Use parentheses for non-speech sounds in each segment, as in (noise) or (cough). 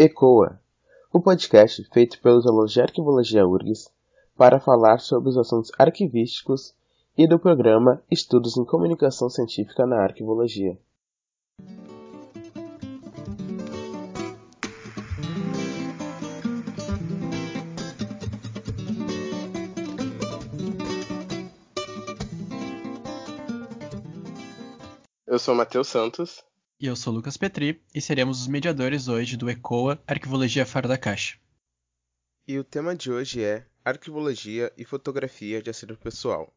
ECOA, o podcast feito pelos alunos de Arquivologia URGS para falar sobre os assuntos arquivísticos e do programa Estudos em Comunicação Científica na Arquivologia. Eu sou Matheus Santos. E eu sou Lucas Petri e seremos os mediadores hoje do ECOA Arquivologia Fora da Caixa. E o tema de hoje é Arquivologia e Fotografia de Acervo Pessoal.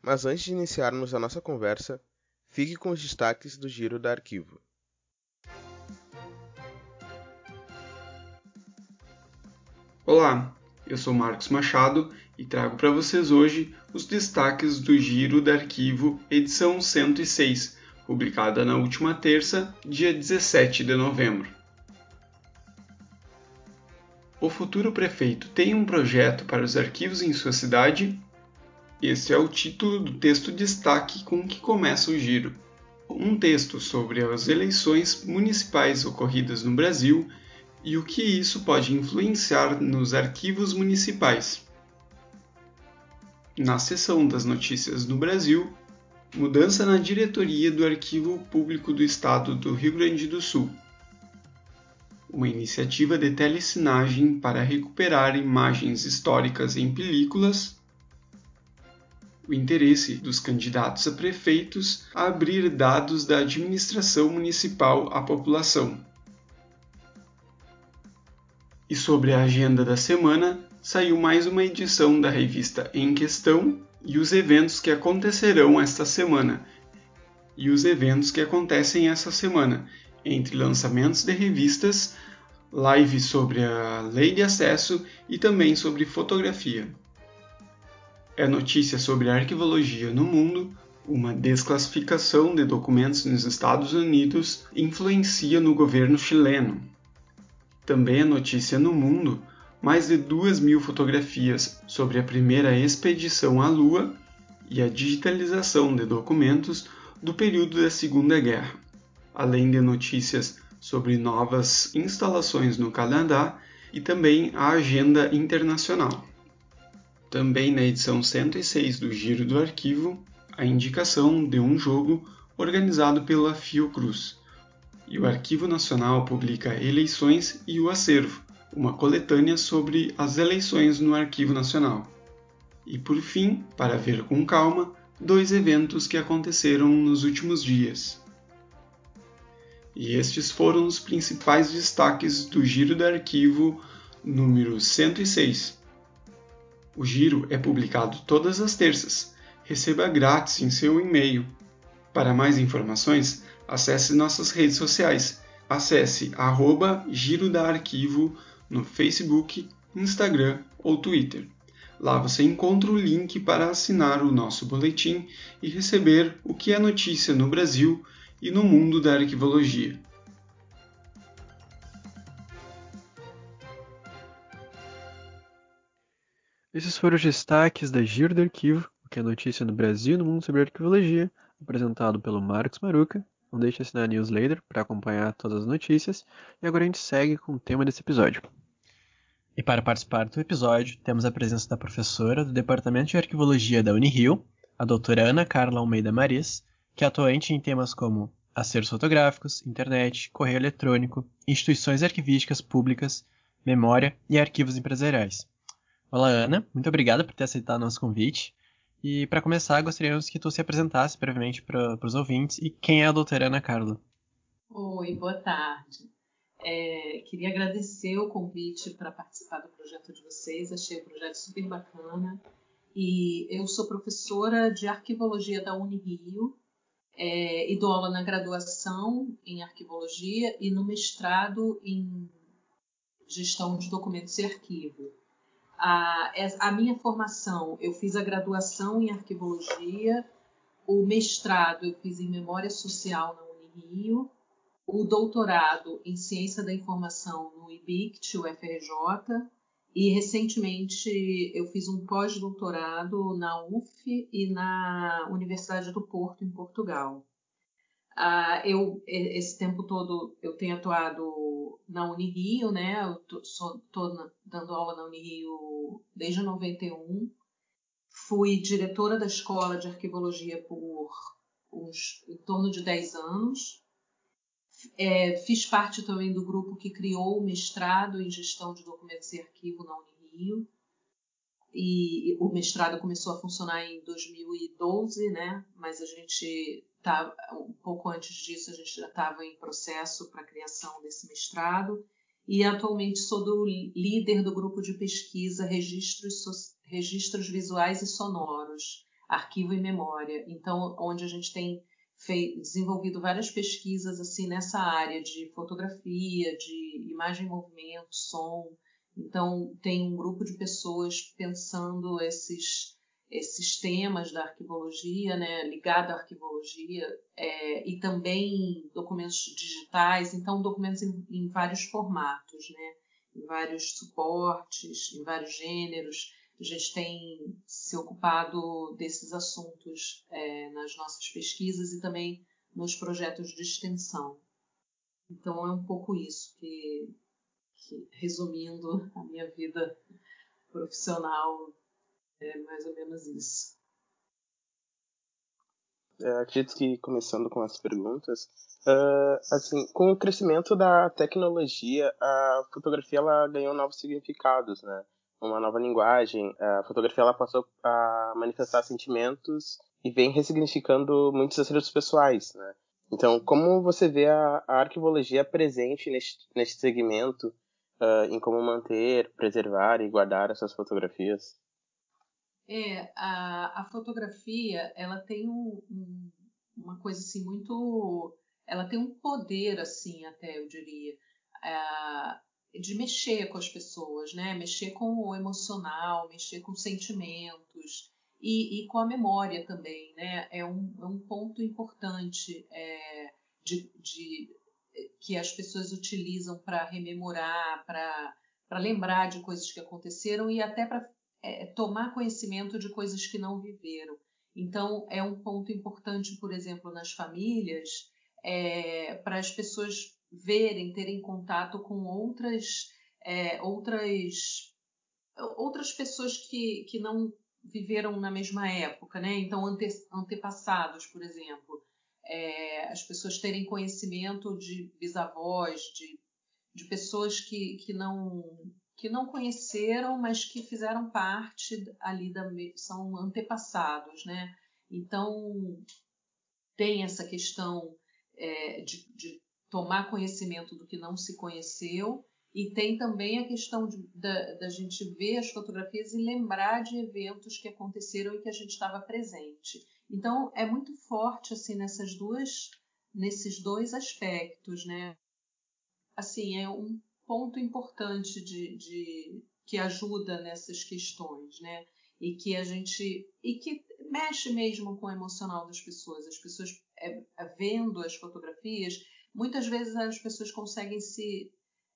Mas antes de iniciarmos a nossa conversa, fique com os destaques do Giro da Arquivo. Olá, eu sou Marcos Machado e trago para vocês hoje os destaques do Giro da Arquivo, edição 106 publicada na última terça, dia 17 de novembro. O futuro prefeito tem um projeto para os arquivos em sua cidade? Esse é o título do texto destaque com que começa o giro. Um texto sobre as eleições municipais ocorridas no Brasil e o que isso pode influenciar nos arquivos municipais. Na seção das notícias no Brasil, Mudança na diretoria do Arquivo Público do Estado do Rio Grande do Sul. Uma iniciativa de telecinagem para recuperar imagens históricas em películas. O interesse dos candidatos a prefeitos a abrir dados da administração municipal à população. E sobre a agenda da semana, saiu mais uma edição da revista Em Questão, e os eventos que acontecerão esta semana. E os eventos que acontecem essa semana, entre lançamentos de revistas, live sobre a lei de acesso e também sobre fotografia. É notícia sobre arquivologia no mundo, uma desclassificação de documentos nos Estados Unidos influencia no governo chileno. Também é notícia no mundo mais de duas mil fotografias sobre a primeira expedição à Lua e a digitalização de documentos do período da Segunda Guerra, além de notícias sobre novas instalações no Canadá e também a agenda internacional. Também na edição 106 do Giro do Arquivo, a indicação de um jogo organizado pela Fiocruz. E o Arquivo Nacional publica Eleições e o Acervo, uma coletânea sobre as eleições no Arquivo Nacional. E por fim, para ver com calma, dois eventos que aconteceram nos últimos dias. E estes foram os principais destaques do Giro do Arquivo número 106. O Giro é publicado todas as terças. Receba grátis em seu e-mail. Para mais informações, acesse nossas redes sociais. Acesse arroba Giro da Arquivo no Facebook, Instagram ou Twitter. Lá você encontra o link para assinar o nosso boletim e receber o que é notícia no Brasil e no mundo da arquivologia. Esses foram os destaques da Giro do Arquivo, o que é notícia no Brasil e no mundo sobre arquivologia, apresentado pelo Marcos Maruca. Não deixe de assinar a newsletter para acompanhar todas as notícias. E agora a gente segue com o tema desse episódio. E para participar do episódio, temos a presença da professora do Departamento de Arquivologia da Unirio, a doutora Ana Carla Almeida Maris, que é atuante em temas como acervos fotográficos, internet, correio eletrônico, instituições arquivísticas públicas, memória e arquivos empresariais. Olá, Ana, muito obrigada por ter aceitado nosso convite. E para começar, gostaríamos que tu se apresentasse brevemente para os ouvintes e quem é a doutora Ana Carla. Oi, boa tarde. É, queria agradecer o convite para participar do projeto de vocês, achei o projeto super bacana. E eu sou professora de arquivologia da Unirio é, e dou aula na graduação em arquivologia e no mestrado em gestão de documentos e arquivo. A, a minha formação, eu fiz a graduação em arquivologia, o mestrado eu fiz em memória social na Unirio, o doutorado em ciência da informação no IBICT, UFRJ, e recentemente eu fiz um pós-doutorado na UF e na Universidade do Porto, em Portugal. Uh, eu, esse tempo todo, eu tenho atuado na Unirio, né? Eu estou dando aula na Unirio desde 91. Fui diretora da escola de arquivologia por uns, em torno de 10 anos. É, fiz parte também do grupo que criou o mestrado em gestão de documentos e arquivo na Unirio. E o mestrado começou a funcionar em 2012, né? Mas a gente tá um pouco antes disso a gente já estava em processo para a criação desse mestrado e atualmente sou do líder do grupo de pesquisa registros, registros visuais e sonoros, arquivo e memória. Então, onde a gente tem feito, desenvolvido várias pesquisas assim nessa área de fotografia, de imagem em movimento, som. Então, tem um grupo de pessoas pensando esses esses temas da arquivologia, né, ligado à arquivologia, é, e também documentos digitais, então documentos em, em, vários formatos, né, em vários suportes, em vários gêneros. Gente tem se ocupado desses assuntos é, nas nossas pesquisas e também nos projetos de extensão. Então é um pouco isso que, que resumindo a minha vida profissional é mais ou menos isso. É, acredito que começando com as perguntas, uh, assim, com o crescimento da tecnologia, a fotografia ela ganhou novos significados, né? Uma nova linguagem. A fotografia ela passou a manifestar sentimentos e vem ressignificando muitos acertos pessoais, né? Então, como você vê a, a arquivologia presente neste, neste segmento uh, em como manter, preservar e guardar essas fotografias? É, a, a fotografia, ela tem um, um, uma coisa assim muito... Ela tem um poder, assim, até, eu diria, é, de mexer com as pessoas, né? Mexer com o emocional, mexer com sentimentos e, e com a memória também, né? É um, é um ponto importante é, de, de, que as pessoas utilizam para rememorar, para lembrar de coisas que aconteceram e até para é, tomar conhecimento de coisas que não viveram. Então, é um ponto importante, por exemplo, nas famílias, é, para as pessoas verem, terem contato com outras, é, outras, outras pessoas que, que não viveram na mesma época, né? Então, ante, antepassados, por exemplo. É, as pessoas terem conhecimento de bisavós, de, de pessoas que, que não que não conheceram, mas que fizeram parte ali da são antepassados, né? Então tem essa questão é, de, de, tomar conhecimento do que não se conheceu e tem também a questão de, da, da gente ver as fotografias e lembrar de eventos que aconteceram e que a gente estava presente. Então é muito forte assim nessas duas nesses dois aspectos, né? Assim é um ponto importante de, de, que ajuda nessas questões, né? E que a gente e que mexe mesmo com o emocional das pessoas. As pessoas é, vendo as fotografias, muitas vezes as pessoas conseguem se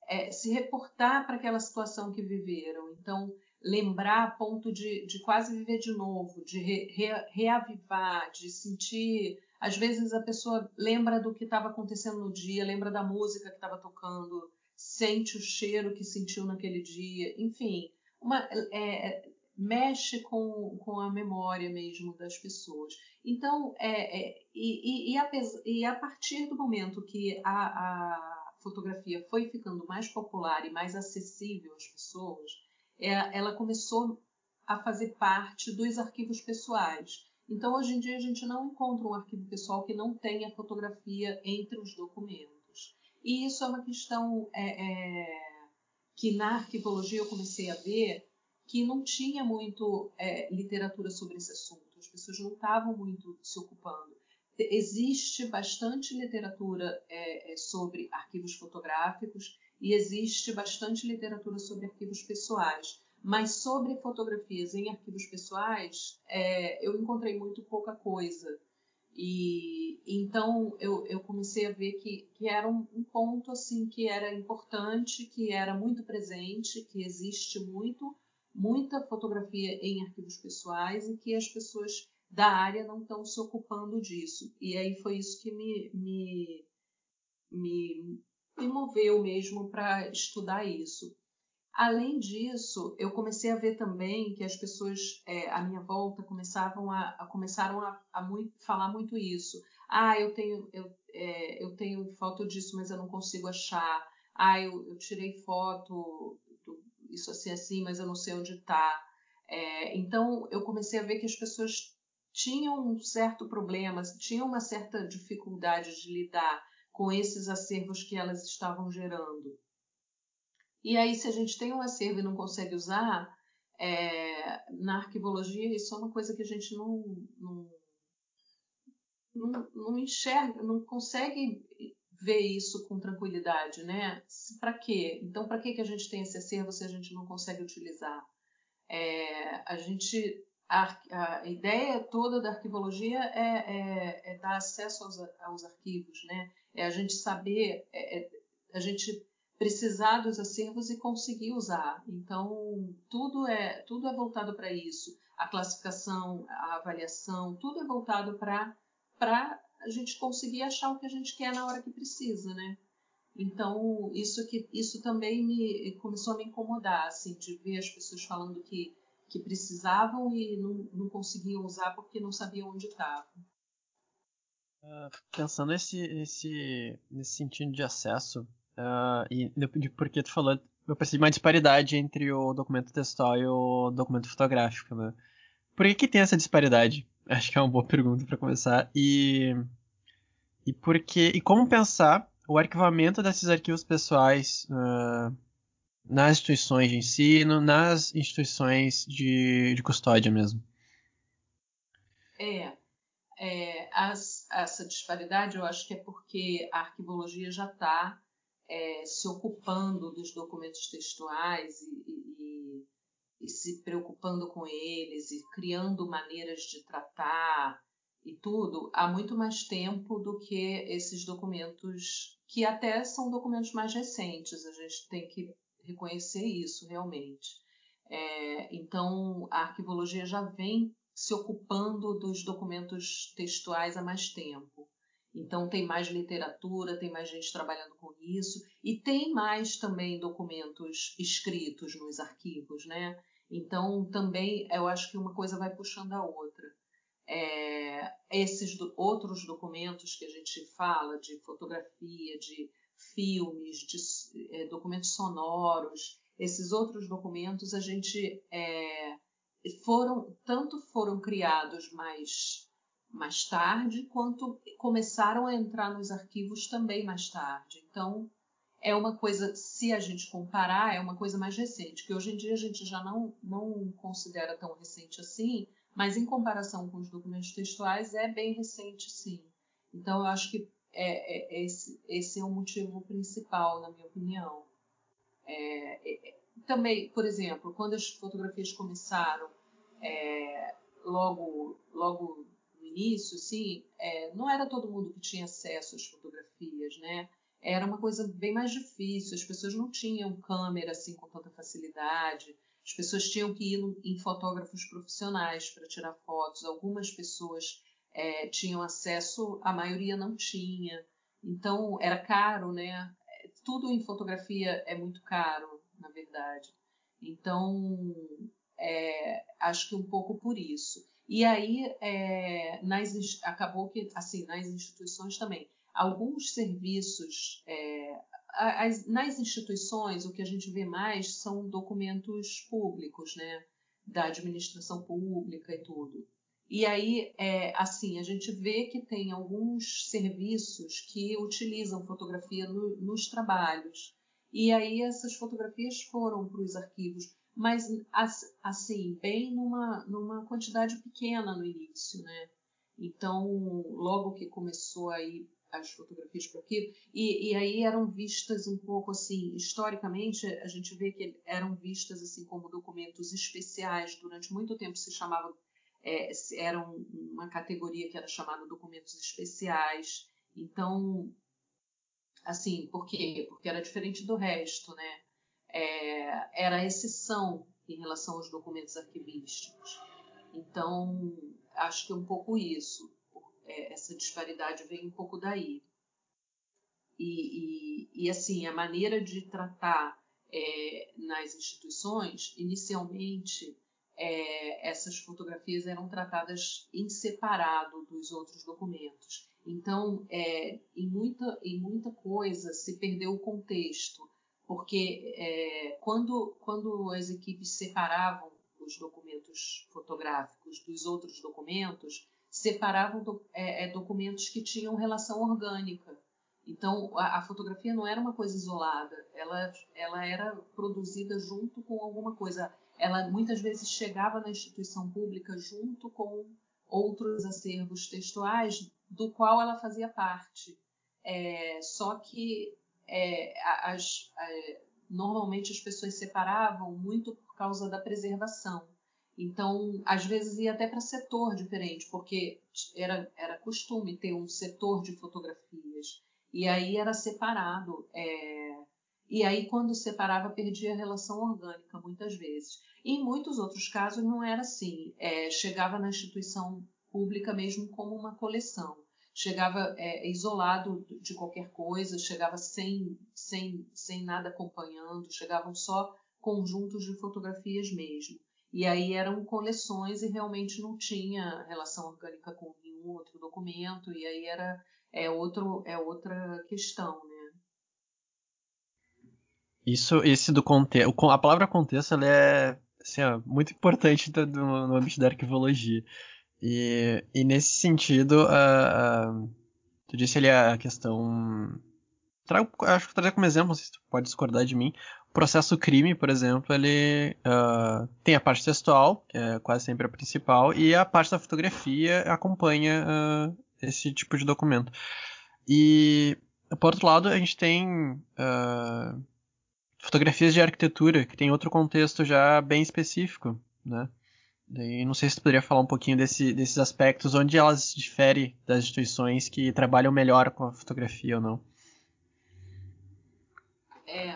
é, se reportar para aquela situação que viveram. Então lembrar a ponto de, de quase viver de novo, de re, re, reavivar, de sentir. Às vezes a pessoa lembra do que estava acontecendo no dia, lembra da música que estava tocando, sente o cheiro que sentiu naquele dia, enfim, uma, é, mexe com, com a memória mesmo das pessoas. Então, é, é e, e, a, e, a, partir do momento que a, a, fotografia foi ficando mais popular e mais acessível às pessoas, é, ela começou a fazer parte dos arquivos pessoais. Então, hoje em dia, a gente não encontra um arquivo pessoal que não tenha fotografia entre os documentos. E isso é uma questão é, é, que na arquivologia eu comecei a ver que não tinha muito é, literatura sobre esse assunto, as pessoas não estavam muito se ocupando. Existe bastante literatura é, é, sobre arquivos fotográficos e existe bastante literatura sobre arquivos pessoais, mas sobre fotografias em arquivos pessoais é, eu encontrei muito pouca coisa. E então eu, eu comecei a ver que, que era um, um, ponto assim que era importante, que era muito presente, que existe muito, muita fotografia em arquivos pessoais e que as pessoas da área não estão se ocupando disso. E aí foi isso que me, me, me, me moveu mesmo para estudar isso. Além disso, eu comecei a ver também que as pessoas é, à minha volta começavam a, a começaram a, a muito, falar muito isso. Ah, eu tenho, eu, é, eu tenho foto disso, mas eu não consigo achar. Ah, eu, eu tirei foto, isso assim, assim, mas eu não sei onde está. É, então, eu comecei a ver que as pessoas tinham um certo problema, tinham uma certa dificuldade de lidar com esses acervos que elas estavam gerando. E aí, se a gente tem um acervo e não consegue usar, é, na arquivologia isso é uma coisa que a gente não, não, não, não enxerga, não consegue ver isso com tranquilidade, né? Para quê? Então, para que, a gente tem esse acervo se a gente não consegue utilizar? É, a gente a, a, ideia toda da arquivologia é, é, é dar acesso aos, aos, arquivos, né? É a gente saber, é, é a gente precisar dos acervos e conseguir usar. Então, tudo é, tudo é voltado para isso. A classificação, a avaliação, tudo é voltado para a gente conseguir achar o que a gente quer na hora que precisa, né? Então, isso, que, isso também me começou a me incomodar, assim, de ver as pessoas falando que, que precisavam e não, não conseguiam usar porque não sabiam onde estavam. Uh, pensando nesse, nesse, nesse sentido de acesso, Uh, e de, porque tu falou, eu percebi uma disparidade entre o documento textual e o documento fotográfico, né? Por que, que tem essa disparidade? Acho que é uma boa pergunta para começar. E e porque e como pensar o arquivamento desses arquivos pessoais uh, nas instituições de ensino, nas instituições de, de custódia mesmo? É, é as, essa disparidade eu acho que é porque a arquivologia já está é, se ocupando dos documentos textuais e, e, e, se preocupando com eles e criando maneiras de tratar e tudo há muito mais tempo do que esses documentos que até são documentos mais recentes. A gente tem que reconhecer isso realmente. É, então a arquivologia já vem se ocupando dos documentos textuais há mais tempo. Então tem mais literatura, tem mais gente trabalhando com isso e tem mais também documentos escritos nos arquivos, né? Então também eu acho que uma coisa vai puxando a outra. É, esses do, outros documentos que a gente fala de fotografia, de filmes, de é, documentos sonoros, esses outros documentos a gente é, foram tanto foram criados mais mais tarde, quanto começaram a entrar nos arquivos também mais tarde. Então, é uma coisa, se a gente comparar, é uma coisa mais recente, que hoje em dia a gente já não, não considera tão recente assim, mas em comparação com os documentos textuais é bem recente, sim. Então, eu acho que é, é, esse, esse é o motivo principal, na minha opinião. É, é, é também, por exemplo, quando as fotografias começaram, é, logo, logo início, assim, é, não era todo mundo que tinha acesso às fotografias, né? Era uma coisa bem mais difícil, as pessoas não tinham câmera assim com tanta facilidade, as pessoas tinham que ir em fotógrafos profissionais para tirar fotos, algumas pessoas é, tinham acesso, a maioria não tinha, então era caro, né? Tudo em fotografia é muito caro, na verdade. Então, é, acho que um pouco por isso. E aí, é, nas, acabou que, assim, nas instituições também, alguns serviços, é, as, nas instituições, o que a gente vê mais são documentos públicos, né? Da administração pública e tudo. E aí, é, assim, a gente vê que tem alguns serviços que utilizam fotografia no, nos trabalhos. E aí essas fotografias foram para os arquivos mas assim, bem numa, numa quantidade pequena no início, né? Então, logo que começou aí as fotografias por aqui, e, e aí eram vistas um pouco assim, historicamente, a gente vê que eram vistas assim como documentos especiais, durante muito tempo se chamavam, é, eram uma categoria que era chamada documentos especiais, então, assim, por quê? Porque era diferente do resto, né? é, era exceção em relação aos documentos arquivísticos. Então, acho que é um pouco isso. É, essa disparidade vem um pouco daí. E, e, e assim, a maneira de tratar é, nas instituições, inicialmente, é, essas fotografias eram tratadas em separado dos outros documentos. Então, é, em, muita, em muita coisa se perdeu o contexto, porque é, quando, quando as equipes separavam os documentos fotográficos dos outros documentos, separavam do, é, é, documentos que tinham relação orgânica. Então, a, a, fotografia não era uma coisa isolada, ela, ela era produzida junto com alguma coisa. Ela muitas vezes chegava na instituição pública junto com outros acervos textuais do qual ela fazia parte. É, só que é, as, é, normalmente as pessoas separavam muito por causa da preservação. Então, às vezes ia até para setor diferente, porque era, era costume ter um setor de fotografias. E aí era separado. É... E aí, quando separava, perdia a relação orgânica, muitas vezes. E em muitos outros casos não era assim. É, chegava na instituição pública mesmo como uma coleção. Chegava é, isolado de qualquer coisa, chegava sem, sem, sem nada acompanhando, chegavam só conjuntos de fotografias mesmo. E aí eram coleções e realmente não tinha relação orgânica com nenhum outro documento, e aí era é, outro, é outra questão, né? Isso, esse do contexto, a palavra contexto ela é assim, muito importante no, âmbito da arquivologia. E, e nesse sentido, tu disse ali a questão. Trago, acho que trazer como exemplo, se tu pode discordar de mim, processo crime, por exemplo, ele uh, tem a parte textual, que é quase sempre a principal, e a parte da fotografia acompanha uh, esse tipo de documento. E, por outro lado, a gente tem uh, fotografias de arquitetura, que tem outro contexto já bem específico, né? Daí, não sei se tu poderia falar um pouquinho desse, desses aspectos, onde elas diferem das instituições que trabalham melhor com a fotografia ou não. É,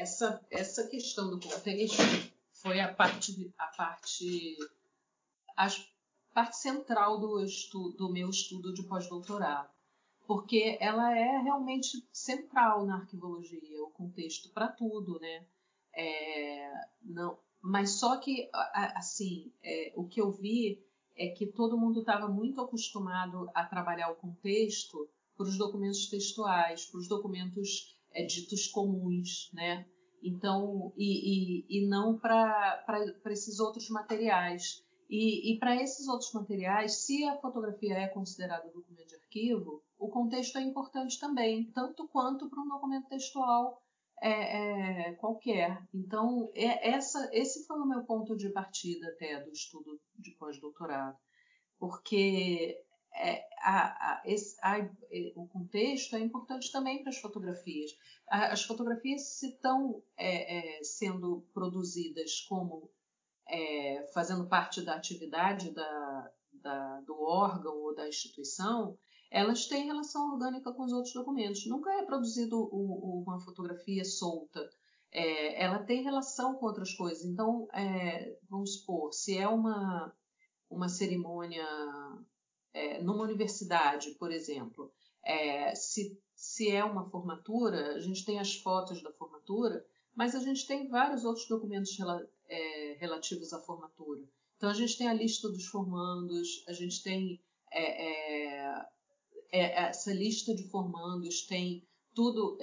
essa, essa questão do contexto foi a parte, a parte, a parte central do, estudo, do meu estudo de pós-doutorado, porque ela é realmente central na arquivologia, o contexto para tudo, né? É, não, mas só que, assim, é, o que eu vi é que todo mundo estava muito acostumado a trabalhar o contexto para os documentos textuais, para os documentos é, ditos comuns, né? Então, e, e, e não para esses outros materiais. E, e para esses outros materiais, se a fotografia é considerada documento de arquivo, o contexto é importante também, tanto quanto para um documento textual é, é, qualquer. Então, é, essa, esse foi o meu ponto de partida até do estudo de pós-doutorado, porque é, a, a, esse, a, o contexto é importante também para as fotografias. As fotografias, se estão é, é, sendo produzidas como é, fazendo parte da atividade da, da, do órgão ou da instituição, elas têm relação orgânica com os outros documentos. Nunca é produzido o, uma fotografia solta. É, ela tem relação com outras coisas. Então, é, vamos supor, se é uma, uma cerimônia é, numa universidade, por exemplo, é, se, se é uma formatura, a gente tem as fotos da formatura, mas a gente tem vários outros documentos rela, é, relativos à formatura. Então, a gente tem a lista dos formandos, a gente tem é, é, é, essa lista de formandos, tem tudo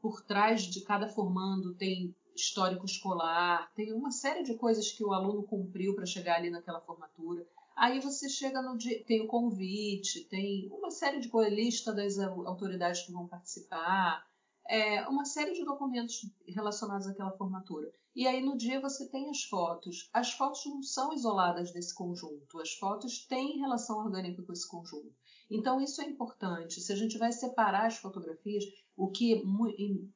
por trás de cada formando, tem histórico escolar, tem uma série de coisas que o aluno cumpriu para chegar ali naquela formatura. Aí você chega no dia, tem o convite, tem uma série de coisas, lista das autoridades que vão participar, é, uma série de documentos relacionados àquela formatura. E aí no dia você tem as fotos. As fotos não são isoladas desse conjunto, as fotos têm relação orgânica com esse conjunto. Então isso é importante. Se a gente vai separar as fotografias, o que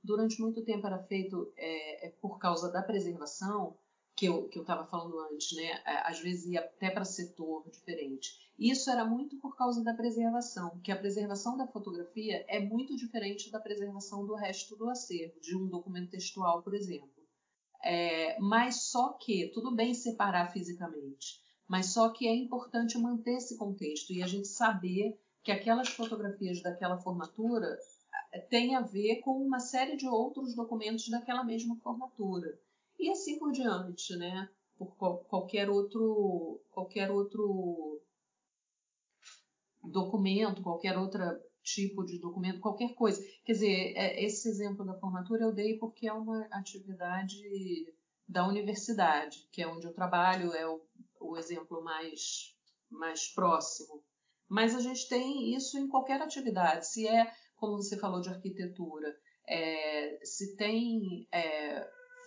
durante muito tempo era feito é, é por causa da preservação, que eu que eu estava falando antes, né? É, às vezes ia até para setor diferente. Isso era muito por causa da preservação, que a preservação da fotografia é muito diferente da preservação do resto do acervo, de um documento textual, por exemplo. É, mas só que tudo bem separar fisicamente, Mas só que é importante manter esse contexto e a gente saber que aquelas fotografias daquela formatura eh, têm a ver com uma série de outros documentos daquela mesma formatura. E assim por diante, né? Por qualquer outro, qualquer outro documento, qualquer outro tipo de documento, qualquer coisa. Quer dizer, é, esse exemplo da formatura eu dei porque é uma atividade da universidade, que é onde eu trabalho, é o, o exemplo mais, mais próximo. Mas a gente tem isso em qualquer atividade. Se é, como você falou, de arquitetura, é, se tem é,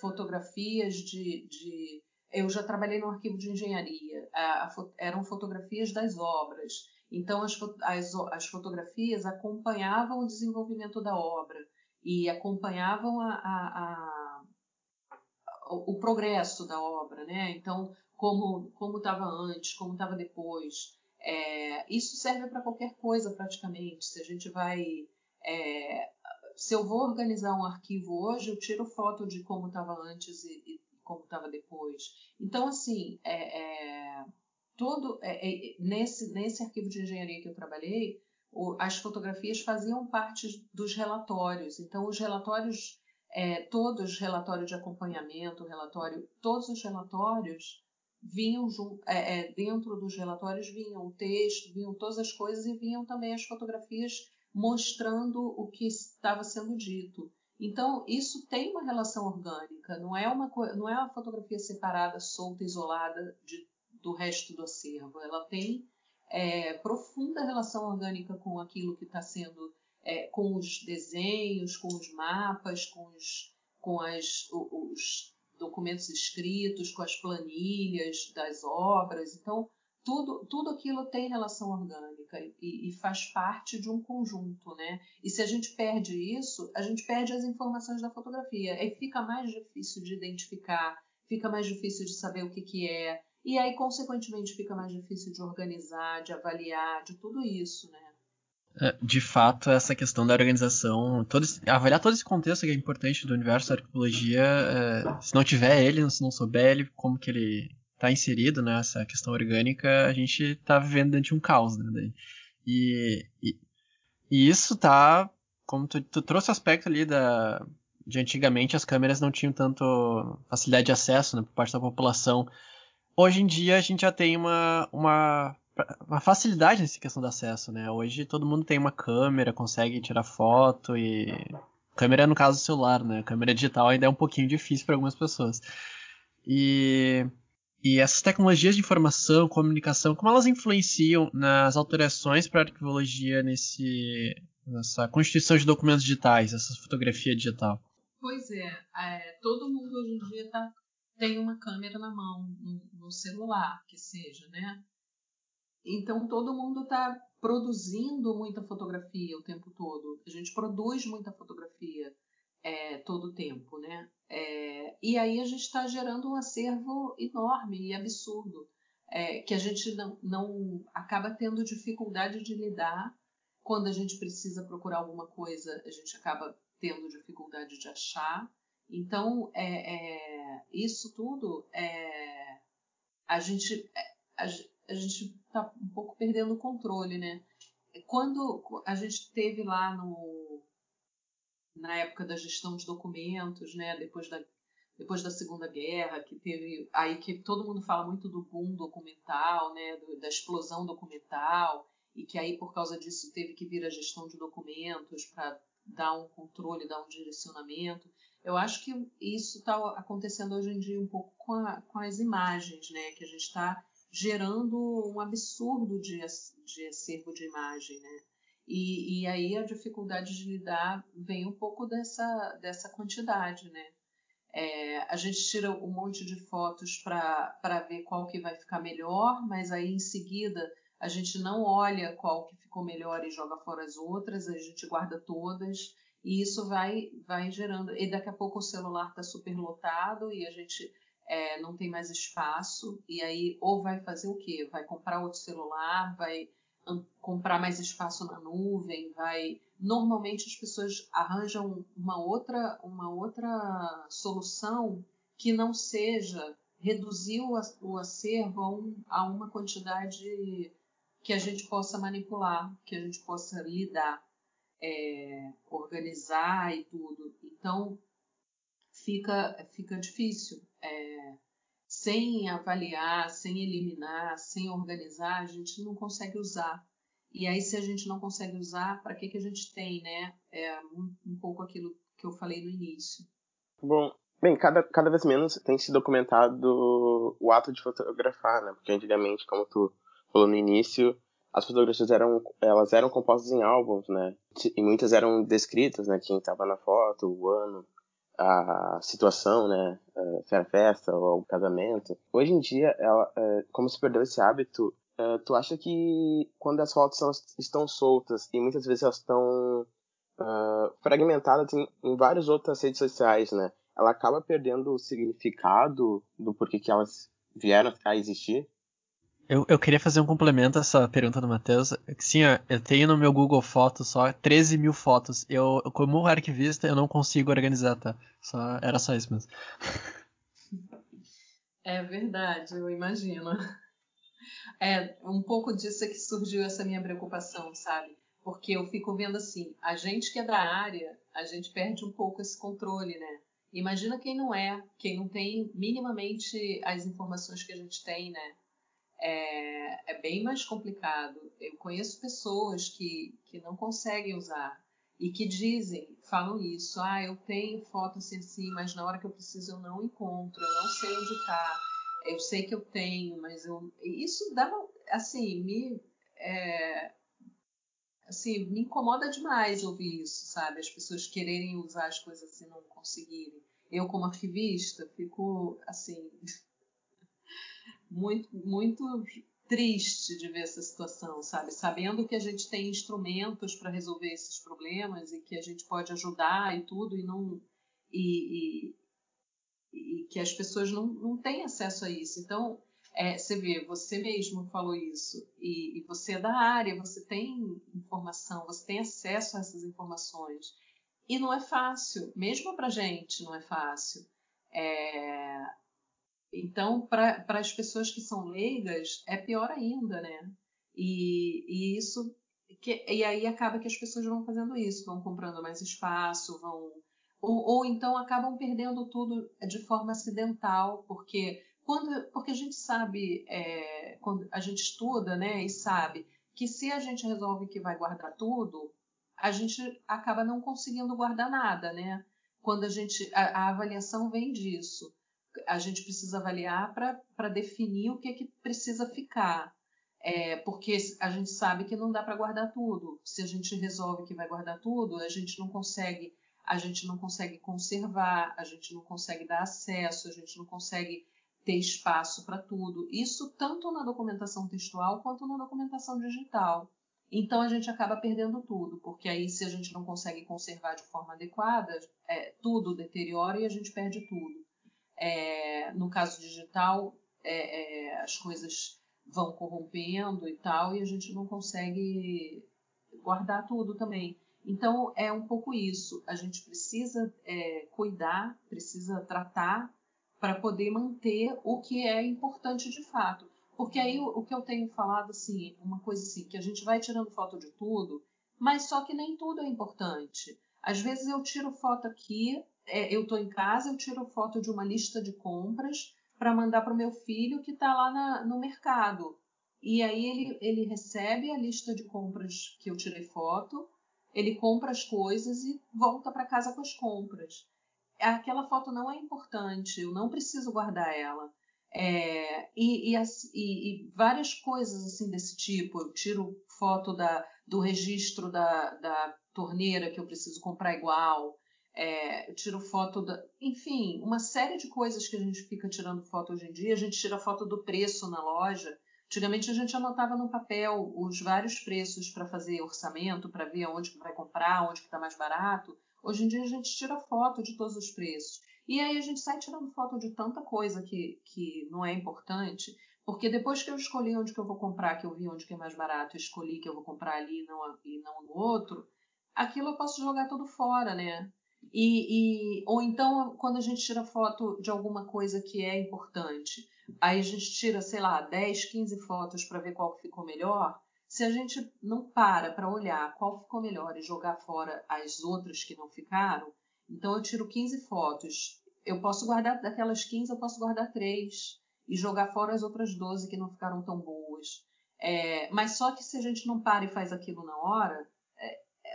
fotografias de, de, Eu já trabalhei no arquivo de engenharia, a, a, eram fotografias das obras. Então, as, as, as, fotografias acompanhavam o desenvolvimento da obra e acompanhavam a, a, o progresso da obra, né? Então, como como estava antes, como estava depois. É, isso serve para qualquer coisa praticamente. Se a gente vai, é, se eu vou organizar um arquivo hoje, eu tiro foto de como estava antes e, e como estava depois. Então, assim, é, é todo é, é, nesse nesse arquivo de engenharia que eu trabalhei, o, as fotografias faziam parte dos relatórios. Então, os relatórios é, todos relatório de acompanhamento, relatório, todos os relatórios vinham é, é, dentro dos relatórios vinham o texto, vinham todas as coisas e vinham também as fotografias mostrando o que estava sendo dito. Então isso tem uma relação orgânica, não é uma não é uma fotografia separada, solta, isolada de, do resto do acervo. Ela tem é, profunda relação orgânica com aquilo que está sendo é, com os desenhos, com os mapas, com os, com as, os documentos escritos, com as planilhas das obras. Então, tudo, tudo aquilo tem relação orgânica e, e, faz parte de um conjunto, né? E se a gente perde isso, a gente perde as informações da fotografia. Aí fica mais difícil de identificar, fica mais difícil de saber o que, que é. E aí, consequentemente, fica mais difícil de organizar, de avaliar, de tudo isso, né? É, de fato, essa questão da organização, todo esse, avaliar todo esse contexto que é importante do universo da arqueologia, é, se não tiver ele, se não souber ele, como que ele está inserido nessa né, questão orgânica, a gente está vivendo dentro de um caos, né? E, e, e isso tá, como tu, tu trouxe o aspecto ali da, de antigamente as câmeras não tinham tanto facilidade de acesso né, por parte da população. Hoje em dia a gente já tem uma, uma uma facilidade nessa questão do acesso, né? Hoje todo mundo tem uma câmera, consegue tirar foto e câmera no caso celular, né? Câmera digital ainda é um pouquinho difícil para algumas pessoas. E e essas tecnologias de informação, comunicação, como elas influenciam nas alterações para a arqueologia nesse nessa constituição de documentos digitais, essa fotografia digital? Pois é, é todo mundo hoje em dia tá, tem uma câmera na mão, no, no celular, que seja, né? Então todo mundo está produzindo muita fotografia o tempo todo. A gente produz muita fotografia é, todo o tempo, né? É, e aí a gente está gerando um acervo enorme e absurdo é, que a gente não, não acaba tendo dificuldade de lidar quando a gente precisa procurar alguma coisa. A gente acaba tendo dificuldade de achar. Então, é, é isso tudo, é, a gente, é, a, a gente está um pouco perdendo o controle, né? Quando a gente teve lá no na época da gestão de documentos, né, depois da depois da Segunda Guerra, que teve aí que todo mundo fala muito do boom documental, né, do, da explosão documental, e que aí por causa disso teve que vir a gestão de documentos para dar um controle, dar um direcionamento. Eu acho que isso está acontecendo hoje em dia um pouco com, a, com as imagens, né, que a gente está gerando um absurdo de, de acervo de imagem, né? E, e aí a dificuldade de lidar vem um pouco dessa, dessa quantidade, né? É, a gente tira um monte de fotos para ver qual que vai ficar melhor, mas aí em seguida a gente não olha qual que ficou melhor e joga fora as outras, a gente guarda todas e isso vai, vai gerando. E daqui a pouco o celular está super lotado e a gente é, não tem mais espaço, e aí ou vai fazer o quê? Vai comprar outro celular, vai comprar mais espaço na nuvem, vai. Normalmente as pessoas arranjam uma outra, uma outra solução que não seja reduzir o, acervo a, um, a uma quantidade que a gente possa manipular, que a gente possa lidar, é, organizar e tudo. Então, fica, fica difícil. É, sem avaliar, sem eliminar, sem organizar, a gente não consegue usar. E aí, se a gente não consegue usar, para que, que a gente tem, né? É um, um pouco aquilo que eu falei no início. Bom, bem, cada, cada vez menos tem se documentado o ato de fotografar, né? Porque antigamente, como tu falou no início, as fotografias eram elas eram compostas em álbuns, né? E muitas eram descritas, né? Quem estava na foto, o ano, a situação, né? Se era festa ou um casamento. Hoje em dia, ela, é, como se perdeu esse hábito, é, tu acha que quando as fotos estão soltas e muitas vezes elas estão uh, fragmentadas em, em várias outras redes sociais, né? Ela acaba perdendo o significado do porquê que elas vieram a existir? Eu, eu queria fazer um complemento a essa pergunta do Matheus. Sim, eu tenho no meu Google Fotos só 13 mil fotos. Eu, como arquivista, eu não consigo organizar, tá? Só, era só isso mesmo. (laughs) É verdade, eu imagino. É, um pouco disso é que surgiu essa minha preocupação, sabe? Porque eu fico vendo assim, a gente que é da área, a gente perde um pouco esse controle, né? Imagina quem não é, quem não tem minimamente as informações que a gente tem, né? É, é bem mais complicado. Eu conheço pessoas que, que não conseguem usar e que dizem, falam isso, ah, eu tenho foto assim, assim, mas na hora que eu preciso eu não encontro, eu não sei onde está eu sei que eu tenho, mas eu isso dá assim me é, assim me incomoda demais ouvir isso, sabe? As pessoas quererem usar as coisas assim não conseguirem. Eu como arquivista fico assim muito muito triste de ver essa situação, sabe? Sabendo que a gente tem instrumentos para resolver esses problemas e que a gente pode ajudar e tudo e não e, e e que as pessoas não, não têm acesso a isso. Então, é, você vê, você mesmo falou isso, e, e, você é da área, você tem informação, você tem acesso a essas informações. E não é fácil, mesmo para gente não é fácil. É... Então, para as pessoas que são leigas, é pior ainda, né? E, e isso. Que, e aí acaba que as pessoas vão fazendo isso, vão comprando mais espaço, vão ou, ou então acabam perdendo tudo de forma acidental, porque quando, porque a gente sabe, é, quando a gente estuda, né, e sabe que se a gente resolve que vai guardar tudo, a gente acaba não conseguindo guardar nada, né? Quando a gente a, a avaliação vem disso, a gente precisa avaliar para definir o que é que precisa ficar. É, porque a gente sabe que não dá para guardar tudo. Se a gente resolve que vai guardar tudo, a gente não consegue a gente não consegue conservar, a gente não consegue dar acesso, a gente não consegue ter espaço para tudo. Isso tanto na documentação textual quanto na documentação digital. Então a gente acaba perdendo tudo, porque aí se a gente não consegue conservar de forma adequada, é, tudo deteriora e a gente perde tudo. É, no caso digital, é, é as coisas vão corrompendo e tal, e a gente não consegue guardar tudo também. Então, é um pouco isso. A gente precisa é, cuidar, precisa tratar para poder manter o que é importante de fato. Porque aí o, que eu tenho falado, assim, uma coisa assim, que a gente vai tirando foto de tudo, mas só que nem tudo é importante. Às vezes eu tiro foto aqui, é, eu estou em casa, eu tiro foto de uma lista de compras para mandar para o meu filho que está lá na, no mercado. E aí ele, ele recebe a lista de compras que eu tirei foto, ele compra as coisas e volta para casa com as compras. Aquela foto não é importante, eu não preciso guardar ela. É, e, e, e, várias coisas assim desse tipo. Eu tiro foto da, do registro da, da torneira que eu preciso comprar igual. É, tiro foto da. Enfim, uma série de coisas que a gente fica tirando foto hoje em dia. A gente tira foto do preço na loja. Antigamente a gente anotava no papel os vários preços para fazer orçamento, para ver onde que vai comprar, onde que está mais barato. Hoje em dia a gente tira foto de todos os preços. E aí a gente sai tirando foto de tanta coisa que, que não é importante, porque depois que eu escolhi onde que eu vou comprar, que eu vi onde que é mais barato, escolhi que eu vou comprar ali e não, e não no outro, aquilo eu posso jogar tudo fora, né? E, e, ou então, quando a gente tira foto de alguma coisa que é importante, aí a gente tira, sei lá, 10, 15 fotos para ver qual ficou melhor. Se a gente não para para olhar qual ficou melhor e jogar fora as outras que não ficaram, então eu tiro 15 fotos. Eu posso guardar daquelas 15, eu posso guardar 3 e jogar fora as outras 12 que não ficaram tão boas. É, mas só que se a gente não para e faz aquilo na hora,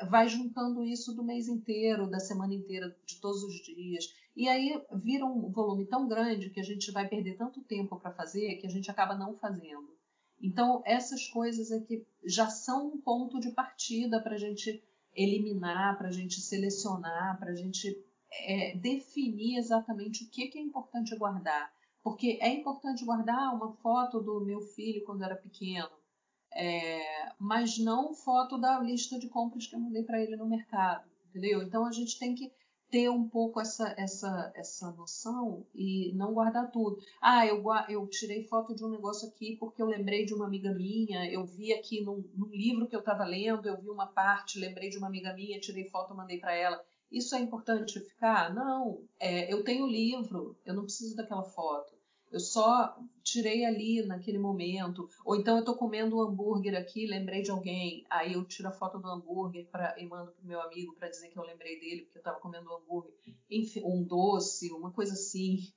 vai juntando isso do mês inteiro, da semana inteira, de todos os dias. E aí vira um volume tão grande que a gente vai perder tanto tempo para fazer que a gente acaba não fazendo. Então, essas coisas é que já são um ponto de partida para a gente eliminar, para a gente selecionar, para a gente é, definir exatamente o que, que é importante guardar. Porque é importante guardar uma foto do meu filho quando era pequeno, é, mas não foto da lista de compras que eu mandei para ele no mercado, entendeu? Então a gente tem que ter um pouco essa, essa, essa noção e não guardar tudo. Ah, eu, eu tirei foto de um negócio aqui porque eu lembrei de uma amiga minha, eu vi aqui num, num livro que eu estava lendo, eu vi uma parte, lembrei de uma amiga minha, tirei foto, mandei para ela. Isso é importante ficar? Não. É, eu tenho livro, eu não preciso daquela foto. Eu só tirei ali naquele momento. Ou então eu estou comendo um hambúrguer aqui, lembrei de alguém. Aí eu tiro a foto do hambúrguer pra, e mando pro meu amigo para dizer que eu lembrei dele porque eu estava comendo um hambúrguer. Enfim, um doce, uma coisa assim.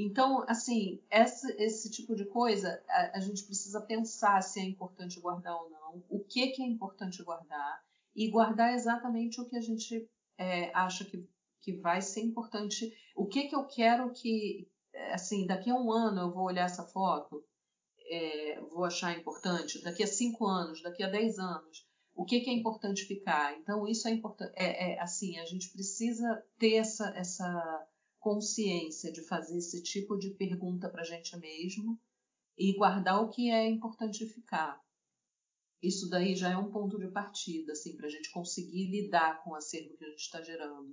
Então, assim, esse tipo de coisa a, a, gente precisa pensar se é importante guardar ou não, o que, que é importante guardar e guardar exatamente o que a gente é, acha que, que vai ser importante, o que, que eu quero que, assim, daqui a um ano eu vou olhar essa foto, é, vou achar importante, daqui a cinco anos, daqui a dez anos, o que, que é importante ficar? Então, isso é importante, é, é, assim, a gente precisa ter essa, essa consciência de fazer esse tipo de pergunta para a gente mesmo e guardar o que é importante ficar. Isso daí já é um ponto de partida, assim, para a gente conseguir lidar com o acervo que a gente está gerando.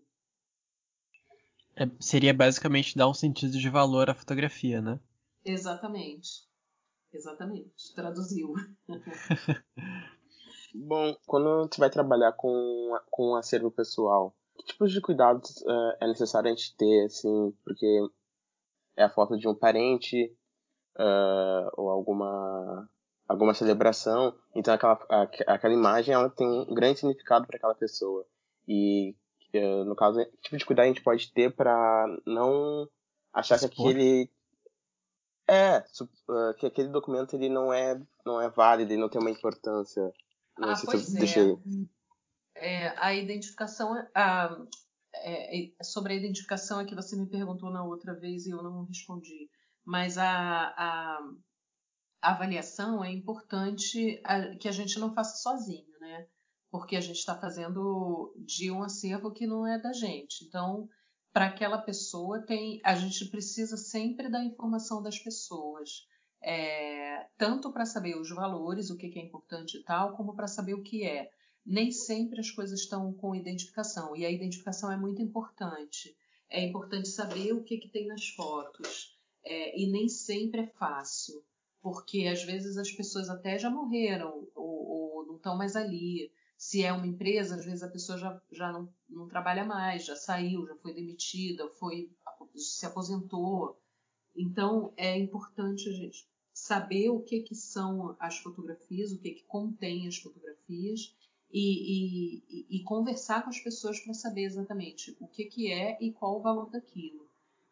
É, seria basicamente dar um sentido de valor à fotografia, né? Exatamente. Exatamente. Traduziu. (laughs) Bom, quando você vai trabalhar com, com um acervo pessoal, que tipos de cuidados uh, é necessário a gente ter, assim, porque é a foto de um parente uh, ou alguma alguma celebração, então aquela, aquela imagem ela tem um grande significado para aquela pessoa. E no caso, que tipo de cuidado a gente pode ter para não achar que aquele é uh, que aquele documento ele não é não é válido e não tem uma importância. Não ah, pois se é. Deixei... é. A identificação a, é, é, sobre a identificação é que você me perguntou na outra vez e eu não respondi. Mas a, a, a avaliação é importante a, que a gente não faça sozinho? Porque a gente está fazendo de um acervo que não é da gente. Então, para aquela pessoa tem, a gente precisa sempre da informação das pessoas, é, tanto para saber os valores, o que, que é importante e tal, como para saber o que é. Nem sempre as coisas estão com identificação e a identificação é muito importante. É importante saber o que, que tem nas fotos é, e nem sempre é fácil, porque às vezes as pessoas até já morreram ou, ou não estão mais ali. Se é uma empresa, às vezes a pessoa já, já não, não trabalha mais, já saiu, já foi demitida, foi se aposentou. Então é importante a gente saber o que, que são as fotografias, o que, que contém as fotografias e, e, e conversar com as pessoas para saber exatamente o que, que é e qual o valor daquilo.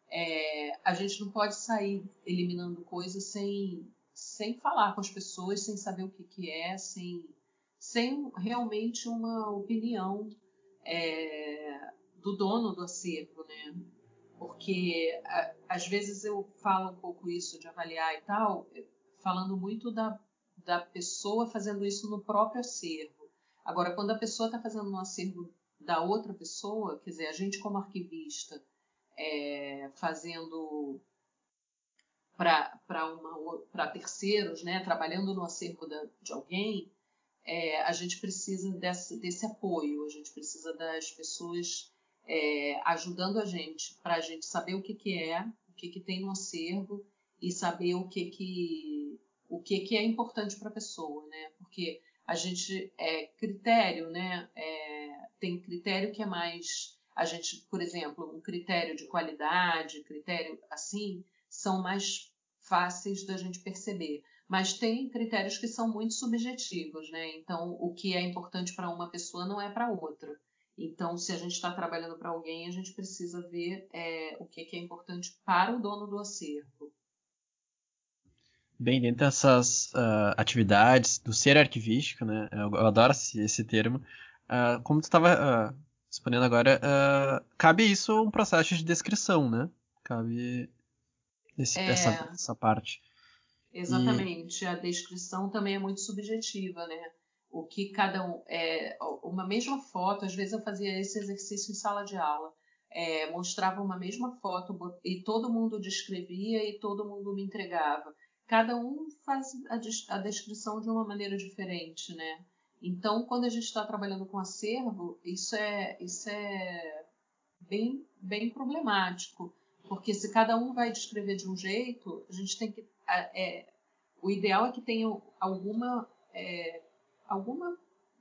É, a gente não pode sair eliminando coisas sem, sem falar com as pessoas, sem saber o que, que é, sem sem realmente uma opinião é, do dono do acervo, né? Porque a, às vezes eu falo um pouco isso de avaliar e tal, falando muito da, da pessoa fazendo isso no próprio acervo. Agora, quando a pessoa está fazendo no acervo da outra pessoa, quer dizer, a gente como arquivista é, fazendo para terceiros, né, trabalhando no acervo da, de alguém, é, a gente precisa desse, desse, apoio, a gente precisa das pessoas é, ajudando a gente para a gente saber o que, que é, o que, que tem no acervo e saber o que, que, o que, que é importante para a pessoa, né? Porque a gente é critério, né? É, tem critério que é mais A gente, por exemplo, um critério de qualidade, critério assim, são mais fáceis da gente perceber. Mas tem critérios que são muito subjetivos, né? Então, o que é importante para uma pessoa não é para outra. Então, se a gente está trabalhando para alguém, a gente precisa ver é, o que, que é importante para o dono do acervo. Bem, dentro dessas uh, atividades do ser arquivístico, né? Eu, eu adoro esse, esse termo. Uh, como tu estava uh, exponendo agora, cabe isso um processo de descrição, né? Cabe esse, é... essa, essa parte. Exatamente. E... A descrição também é muito subjetiva, né? O que cada um. É, uma mesma foto, às vezes eu fazia esse exercício em sala de aula. É, mostrava uma mesma foto e todo mundo descrevia e todo mundo me entregava cada um faz a, a descrição de uma maneira diferente, né? Então, quando a gente está trabalhando com acervo, isso é, isso é bem, bem problemático, porque se cada um vai descrever de um jeito, a gente tem que. É, o ideal é que tenha alguma, é, alguma,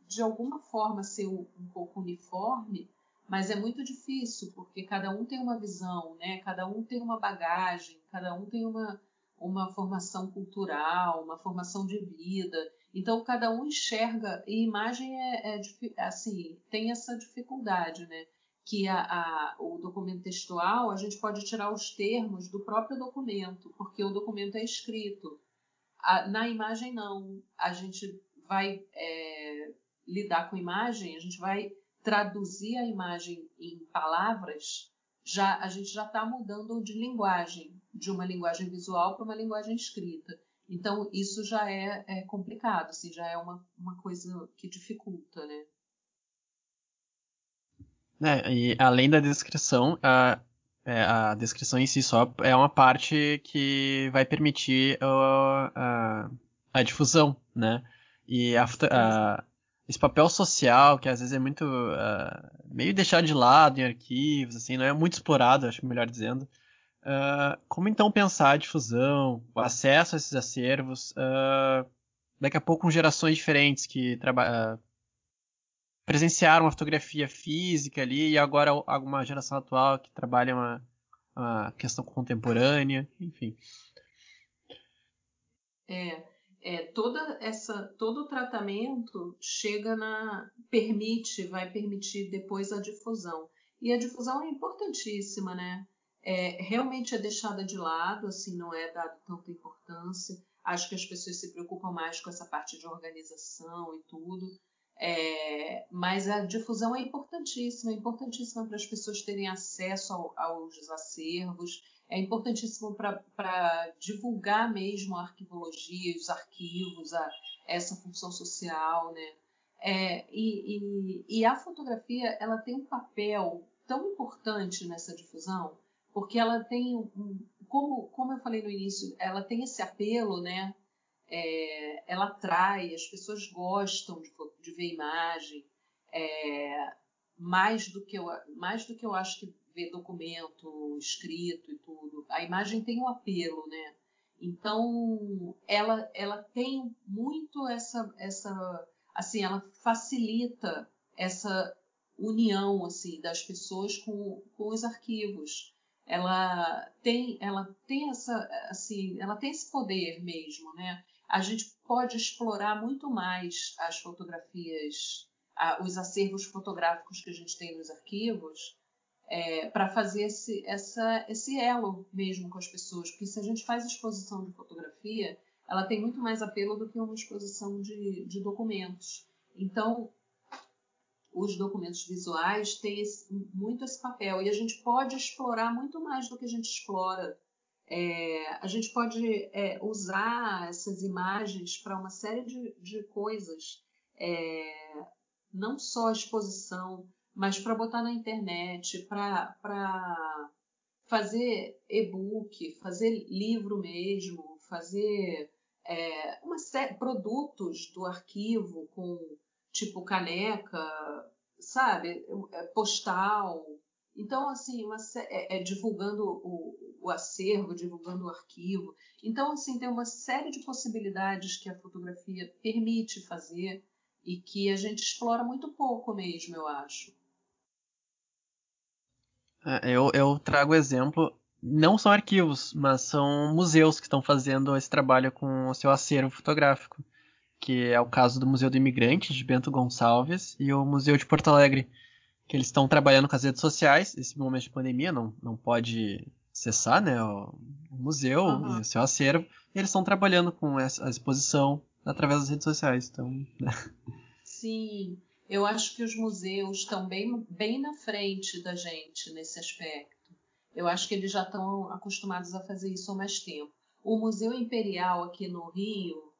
de alguma forma, ser um pouco uniforme, mas é muito difícil, porque cada um tem uma visão, né? cada um tem uma bagagem, cada um tem uma uma formação cultural, uma formação de vida. Então cada um enxerga e imagem é, é assim tem essa dificuldade, né? Que a, a, o documento textual a gente pode tirar os termos do próprio documento, porque o documento é escrito. A, na imagem não, a gente vai é, lidar com imagem, a gente vai traduzir a imagem em palavras já a gente já está mudando de linguagem, de uma linguagem visual para uma linguagem escrita. Então, isso já é, é complicado, assim, já é uma, uma coisa que dificulta, né? É, e além da descrição, a, é, a descrição em si só é uma parte que vai permitir a, a, a difusão, né? E a, esse papel social, que às vezes é muito meio deixado de lado em arquivos, assim, não é muito explorado, acho melhor dizendo. Uh, como então pensar a difusão, o acesso a esses acervos, uh, daqui a pouco com gerações diferentes que presenciaram a fotografia física ali e agora alguma geração atual que trabalha uma, uma questão contemporânea, enfim. É, é, toda essa, todo o tratamento chega na. permite, vai permitir depois a difusão. E a difusão é importantíssima, né? É, realmente é deixada de lado, assim, não é dado tanta importância. Acho que as pessoas se preocupam mais com essa parte de organização e tudo. É, mas a difusão é importantíssima, é importantíssima para as pessoas terem acesso ao, aos acervos, é importantíssimo para divulgar mesmo a arquivologia, os arquivos, a, essa função social, né? É, e, e, e, a fotografia ela tem um papel tão importante nessa difusão, porque ela tem, como, como eu falei no início, ela tem esse apelo, né? É, ela atrai, as pessoas gostam de, de ver imagem, é, mais do que eu, mais do que eu acho que ver documento escrito e tudo. A imagem tem um apelo, né? Então, ela, ela tem muito essa, essa, assim, ela facilita essa união, assim, das pessoas com, com os arquivos. Ela tem, ela tem essa, assim, ela tem esse poder mesmo, né? A gente pode explorar muito mais as fotografias, os acervos fotográficos que a gente tem nos arquivos, é, para fazer esse, essa, esse elo mesmo com as pessoas. Porque se a gente faz exposição de fotografia, ela tem muito mais apelo do que uma exposição de, de documentos. Então, os documentos visuais têm esse, muito esse papel e a gente pode explorar muito mais do que a gente explora. É, a gente pode é, usar essas imagens para uma série de, de coisas, é, não só exposição, mas para botar na internet, para fazer e-book, fazer livro mesmo, fazer é, uma série, produtos do arquivo com tipo caneca, sabe, é, postal. Então, assim, uma, é, é, divulgando o, o acervo, divulgando o arquivo. Então, assim, tem uma série de possibilidades que a fotografia permite fazer e que a gente explora muito pouco mesmo, eu acho. É, eu, eu trago exemplo, não são arquivos, mas são museus que estão fazendo esse trabalho com o seu acervo fotográfico, que é o caso do Museu do Imigrante, de Bento Gonçalves, e o Museu de Porto Alegre, que eles estão trabalhando com as redes sociais, esse momento de pandemia não, não pode cessar, né, o, museu uhum. o seu acervo, e eles estão trabalhando com essa, a exposição através das redes sociais, então... Né. Sim, eu acho que os museus estão bem, bem na frente da gente nesse aspecto. Eu acho que eles já estão acostumados a fazer isso há mais tempo. O Museu Imperial aqui no Rio,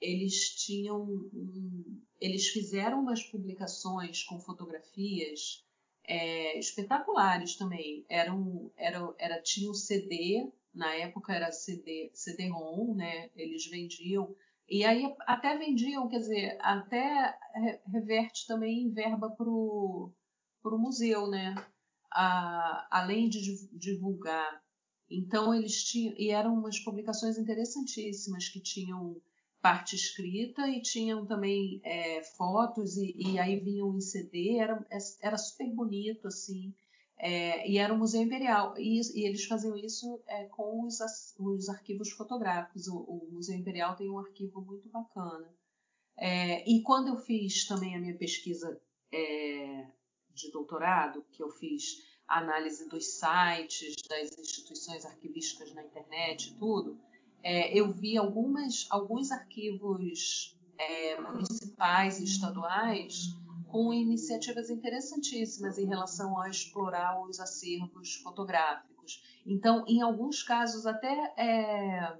eles tinham, um, eles fizeram umas publicações com fotografias é, espetaculares também. Era um, era, era, tinha um CD, na época era CD, CD-ROM, né? Eles vendiam e aí até vendiam, quer dizer, até reverte também em verba para o museu, né? A, além de divulgar. Então eles tinham, e eram umas publicações interessantíssimas que tinham parte escrita e tinham também é, fotos e, e, aí vinham em CD, era, era super bonito assim. É, e era um museu imperial. E, e eles faziam isso é, com os, os, arquivos fotográficos. O, o, Museu Imperial tem um arquivo muito bacana. É, e quando eu fiz também a minha pesquisa é, de doutorado, que eu fiz análise dos sites, das instituições arquivísticas na internet tudo, é, eu vi algumas, alguns arquivos é, municipais e estaduais com iniciativas interessantíssimas em relação a explorar os acervos fotográficos. Então, em alguns casos, até é,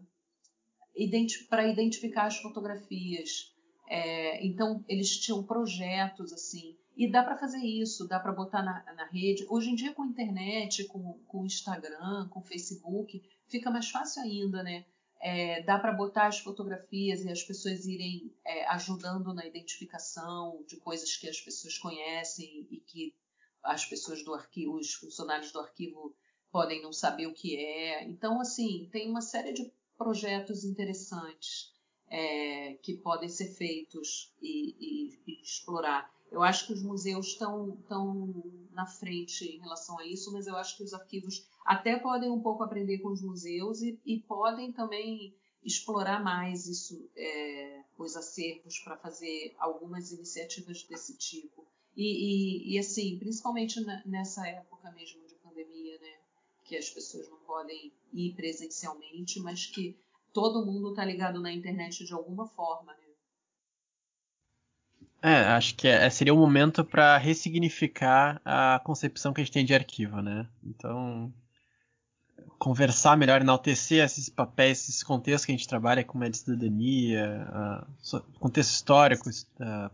identi para identificar as fotografias. É, então, eles tinham projetos assim. E dá para fazer isso, dá para botar na, na, rede. Hoje em dia, com internet, com, com o Instagram, com Facebook, fica mais fácil ainda, né? É, dá para botar as fotografias e as pessoas irem é, ajudando na identificação de coisas que as pessoas conhecem e que as pessoas do arquivo, os funcionários do arquivo podem não saber o que é. Então, assim, tem uma série de projetos interessantes é, que podem ser feitos e, e, e explorar. Eu acho que os museus estão, estão na frente em relação a isso, mas eu acho que os arquivos até podem um pouco aprender com os museus e, e podem também explorar mais isso, é, os acervos para fazer algumas iniciativas desse tipo. E, e, e, assim, principalmente nessa época mesmo de pandemia, né, que as pessoas não podem ir presencialmente, mas que todo mundo está ligado na internet de alguma forma, né? É, acho que é, seria o um momento para ressignificar a concepção que a gente tem de arquivo, né? Então, conversar melhor, enaltecer esses papéis, esses contextos que a gente trabalha, como é de cidadania, contexto histórico,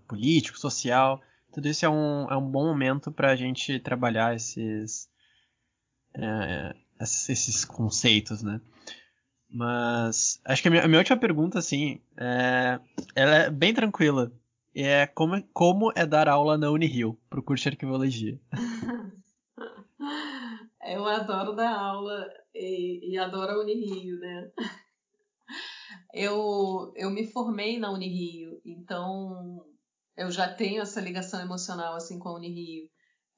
político, social, tudo isso é um, é um bom momento para a gente trabalhar esses, uh, esses conceitos, né? Mas acho que a minha, a minha última pergunta, assim, é, ela é bem tranquila é como, como é dar aula na Unirio para o curso de arquivologia. (laughs) Eu adoro dar aula e, e adoro a Unirio, né? Eu, eu me formei na Unirio, então eu já tenho essa ligação emocional assim com a Unirio,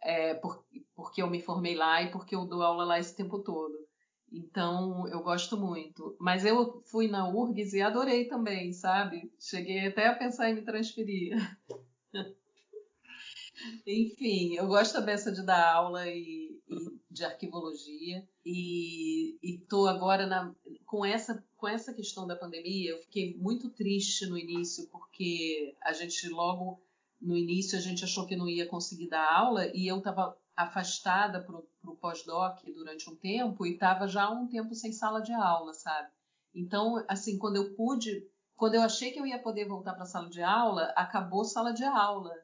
é, por, porque eu me formei lá e porque eu dou aula lá esse tempo todo. Então, eu gosto muito. Mas eu fui na URGS e adorei também, sabe? Cheguei até a pensar em me transferir. (laughs) Enfim, eu gosto dessa de dar aula e, e de arquivologia e estou agora na, com essa com essa questão da pandemia. Eu fiquei muito triste no início porque a gente logo no início a gente achou que não ia conseguir dar aula e eu estava afastada para o pós-doc durante um tempo e estava já um tempo sem sala de aula, sabe? Então, assim, quando eu pude, quando eu achei que eu ia poder voltar para a sala de aula, acabou sala de aula.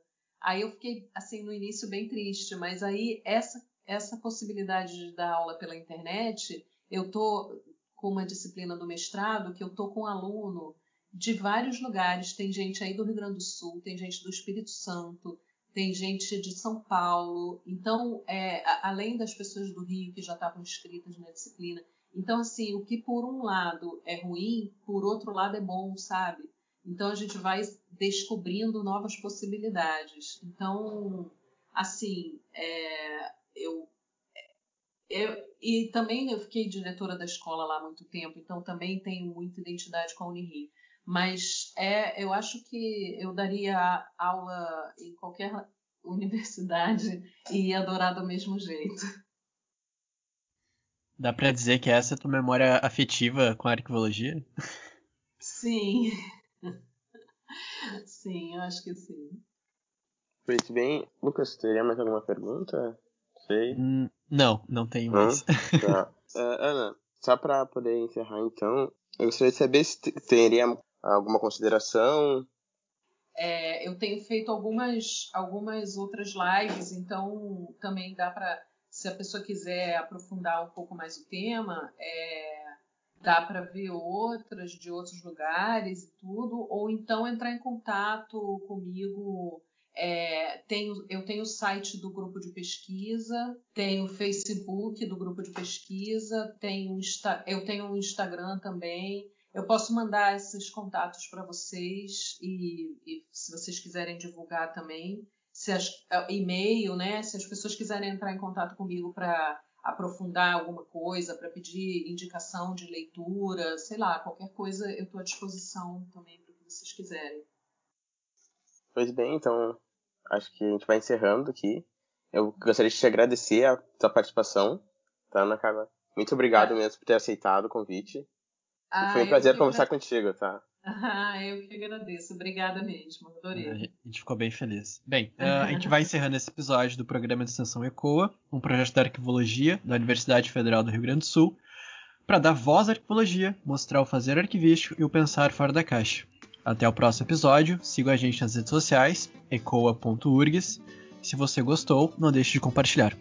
Aí eu fiquei, assim, no início bem triste, mas aí essa, essa possibilidade de dar aula pela internet, eu tô com uma disciplina do mestrado que eu tô com um aluno de vários lugares. Tem gente aí do Rio Grande do Sul, tem gente do Espírito Santo, tem gente de São Paulo, então, é, além das pessoas do Rio que já estavam inscritas na disciplina. Então, assim, o que por um lado é ruim, por outro lado é bom, sabe? Então, a gente vai descobrindo novas possibilidades. Então, assim, é, eu eu, e também eu fiquei diretora da escola lá há muito tempo, então também tenho muita identidade com a Unirio. Mas é, eu acho que eu daria aula em qualquer (laughs) universidade e ia adorar do mesmo jeito. Dá para dizer que essa é a tua memória afetiva com a arquivologia? Sim. (laughs) sim, eu acho que sim. Pois bem, Lucas, teria mais alguma pergunta? Sei. Hum, não, não tenho mais. (laughs) Tá. Uh, Ana, só para poder encerrar então, eu gostaria de saber se teria alguma consideração. É, eu tenho feito algumas, algumas outras lives, então também dá para, se a pessoa quiser aprofundar um pouco mais o tema, é, dá para ver outras de outros lugares e tudo, ou então entrar em contato comigo é, tenho, eu tenho o site do grupo de pesquisa, tenho o Facebook do grupo de pesquisa, tenho eu tenho o Instagram também. Eu posso mandar esses contatos para vocês e, e, se vocês quiserem divulgar também, se as, é, e-mail, né? Se as pessoas quiserem entrar em contato comigo para aprofundar alguma coisa, para pedir indicação de leitura, sei lá, qualquer coisa, eu estou à disposição também para o que vocês quiserem. Pois bem, então acho que a gente vai encerrando aqui. Eu gostaria de te agradecer a tua participação, tá, Ana Carla? Muito obrigado ah. mesmo por ter aceitado o convite. Ah, foi um prazer conversar contigo, tá? (laughs) Ah, eu que agradeço. Obrigada mesmo. Adorei. A gente ficou bem feliz. Bem, uh, a gente vai (laughs) encerrando esse episódio do programa de extensão ECOA, um projeto da arquivologia da Universidade Federal do Rio Grande do Sul, para dar voz à arquivologia, mostrar o fazer arquivístico e o pensar fora da caixa. Até o próximo episódio. Siga a gente nas redes sociais, ecoa.urgs. Se você gostou, não deixe de compartilhar.